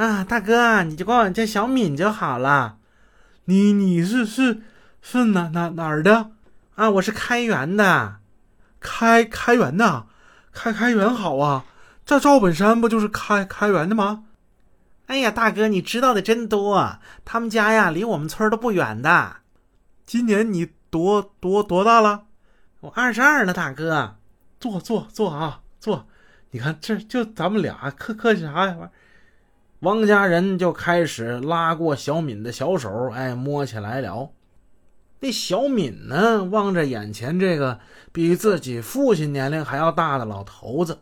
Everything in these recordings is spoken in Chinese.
啊，大哥，你就管我叫小敏就好了。你你是是是哪哪哪儿的？啊，我是开元的，开开元的，开开元好啊。这赵本山不就是开开元的吗？哎呀，大哥，你知道的真多。他们家呀，离我们村都不远的。今年你多多多大了？我二十二了，大哥。坐坐坐啊，坐。你看，这就咱们俩客客气啥呀？汪家人就开始拉过小敏的小手，哎，摸起来了。那小敏呢，望着眼前这个比自己父亲年龄还要大的老头子。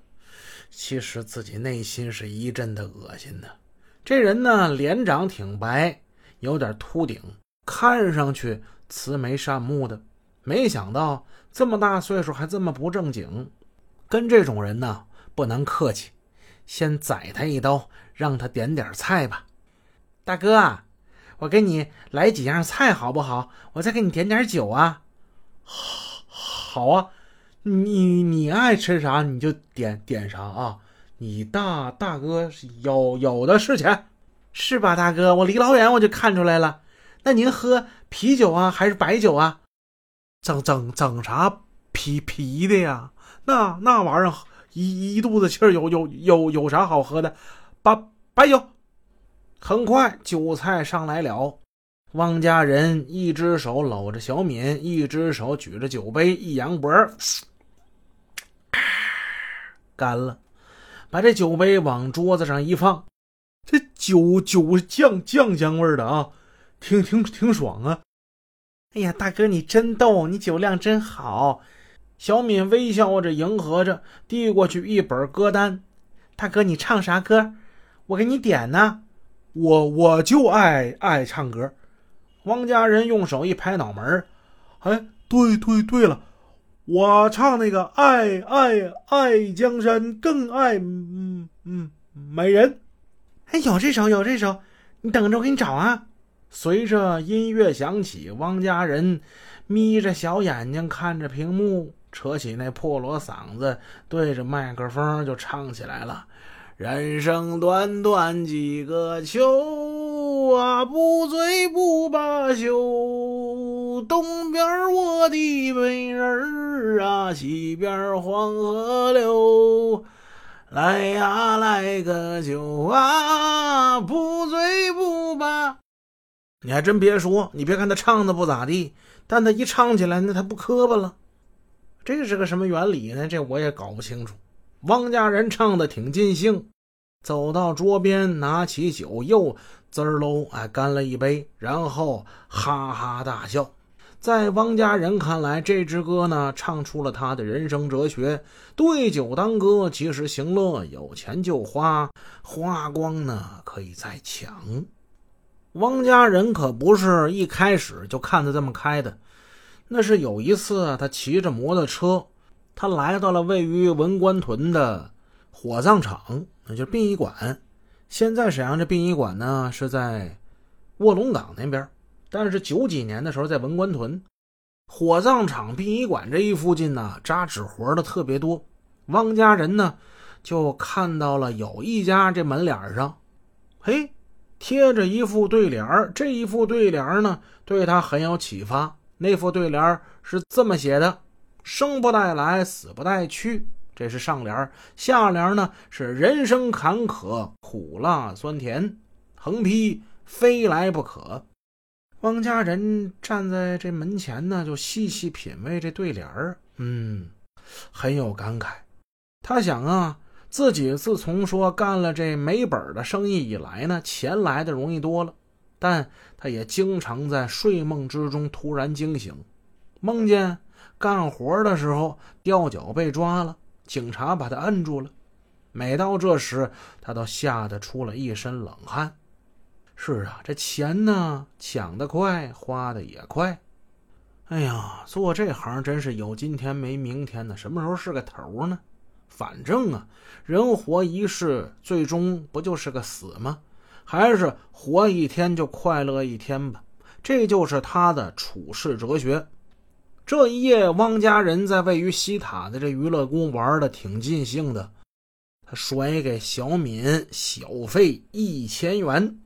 其实自己内心是一阵的恶心的。这人呢，脸长挺白，有点秃顶，看上去慈眉善目的。没想到这么大岁数还这么不正经。跟这种人呢，不能客气，先宰他一刀，让他点点菜吧。大哥，我给你来几样菜好不好？我再给你点点酒啊。好啊。你你爱吃啥你就点点啥啊！你大大哥有有的是钱，是吧，大哥？我离老远我就看出来了。那您喝啤酒啊，还是白酒啊？整整整啥啤啤的呀？那那玩意儿一一肚子气儿，有有有有啥好喝的？白白酒。很快酒菜上来了，汪家人一只手搂着小敏，一只手举着酒杯，一扬脖干了，把这酒杯往桌子上一放，这酒酒酱酱香味的啊，挺挺挺爽啊！哎呀，大哥你真逗，你酒量真好。小敏微笑着迎合着，递过去一本歌单。大哥你唱啥歌？我给你点呢。我我就爱爱唱歌。汪家人用手一拍脑门哎，对对对了。我唱那个爱爱爱江山，更爱嗯嗯美人。哎，有这首，有这首，你等着，我给你找啊。随着音乐响起，汪家人眯着小眼睛看着屏幕，扯起那破锣嗓子，对着麦克风就唱起来了。人生短短几个秋啊，不醉不罢休。东边我的美人儿啊，西边黄河流。来呀，来个酒啊，不醉不罢。你还真别说，你别看他唱的不咋地，但他一唱起来，那他不磕巴了。这是个什么原理呢？这我也搞不清楚。汪家人唱的挺尽兴，走到桌边，拿起酒又滋喽哎干了一杯，然后哈哈大笑。在汪家人看来，这支歌呢唱出了他的人生哲学：对酒当歌，及时行乐，有钱就花，花光呢可以再抢。汪家人可不是一开始就看得这么开的，那是有一次他骑着摩托车。他来到了位于文官屯的火葬场，那就是殡仪馆。现在沈阳这殡仪馆呢是在卧龙岗那边，但是九几年的时候在文官屯。火葬场、殡仪馆这一附近呢扎纸活的特别多。汪家人呢就看到了有一家这门脸上，嘿，贴着一副对联这一副对联呢对他很有启发。那副对联是这么写的。生不带来，死不带去，这是上联下联呢是人生坎坷，苦辣酸甜，横批非来不可。汪家人站在这门前呢，就细细品味这对联儿，嗯，很有感慨。他想啊，自己自从说干了这没本的生意以来呢，钱来的容易多了，但他也经常在睡梦之中突然惊醒，梦见。干活的时候掉脚被抓了，警察把他摁住了。每到这时，他都吓得出了一身冷汗。是啊，这钱呢，抢得快，花的也快。哎呀，做这行真是有今天没明天的，什么时候是个头呢？反正啊，人活一世，最终不就是个死吗？还是活一天就快乐一天吧。这就是他的处世哲学。这一夜，汪家人在位于西塔的这娱乐宫玩的挺尽兴的。他甩给小敏小费一千元。